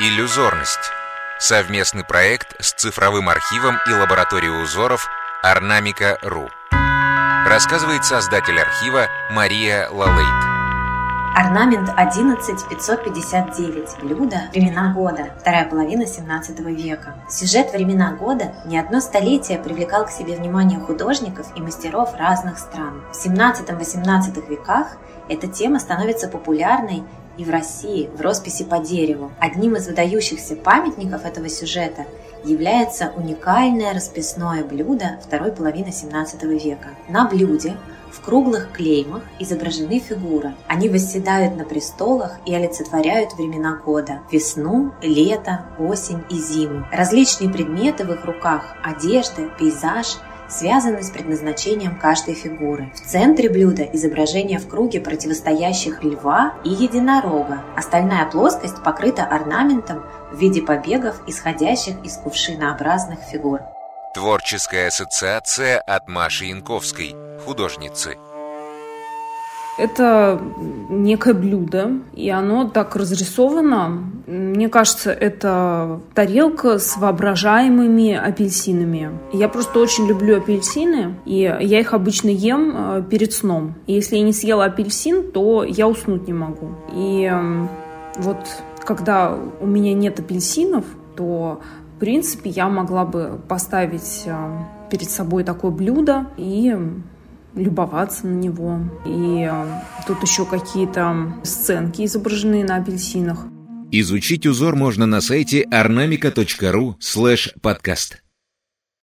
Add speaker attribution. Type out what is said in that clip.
Speaker 1: Иллюзорность. Совместный проект с цифровым архивом и лабораторией узоров Орнамика.ру. Рассказывает создатель архива Мария Лалейт.
Speaker 2: Орнамент 11559. Блюдо «Времена года». Вторая половина 17 века. Сюжет «Времена года» не одно столетие привлекал к себе внимание художников и мастеров разных стран. В 17-18 веках эта тема становится популярной и в России в росписи по дереву. Одним из выдающихся памятников этого сюжета является уникальное расписное блюдо второй половины 17 века. На блюде в круглых клеймах изображены фигуры. Они восседают на престолах и олицетворяют времена года – весну, лето, осень и зиму. Различные предметы в их руках – одежда, пейзаж – связаны с предназначением каждой фигуры. В центре блюда изображение в круге противостоящих льва и единорога. Остальная плоскость покрыта орнаментом в виде побегов, исходящих из кувшинообразных фигур.
Speaker 1: Творческая ассоциация от Маши Янковской, художницы.
Speaker 3: Это некое блюдо, и оно так разрисовано. Мне кажется, это тарелка с воображаемыми апельсинами. Я просто очень люблю апельсины, и я их обычно ем э, перед сном. И если я не съела апельсин, то я уснуть не могу. И эм, вот когда у меня нет апельсинов, то в принципе я могла бы поставить э, перед собой такое блюдо и любоваться на него. И э, тут еще какие-то сценки изображены на апельсинах.
Speaker 1: Изучить узор можно на сайте ornamica.ru слэш подкаст.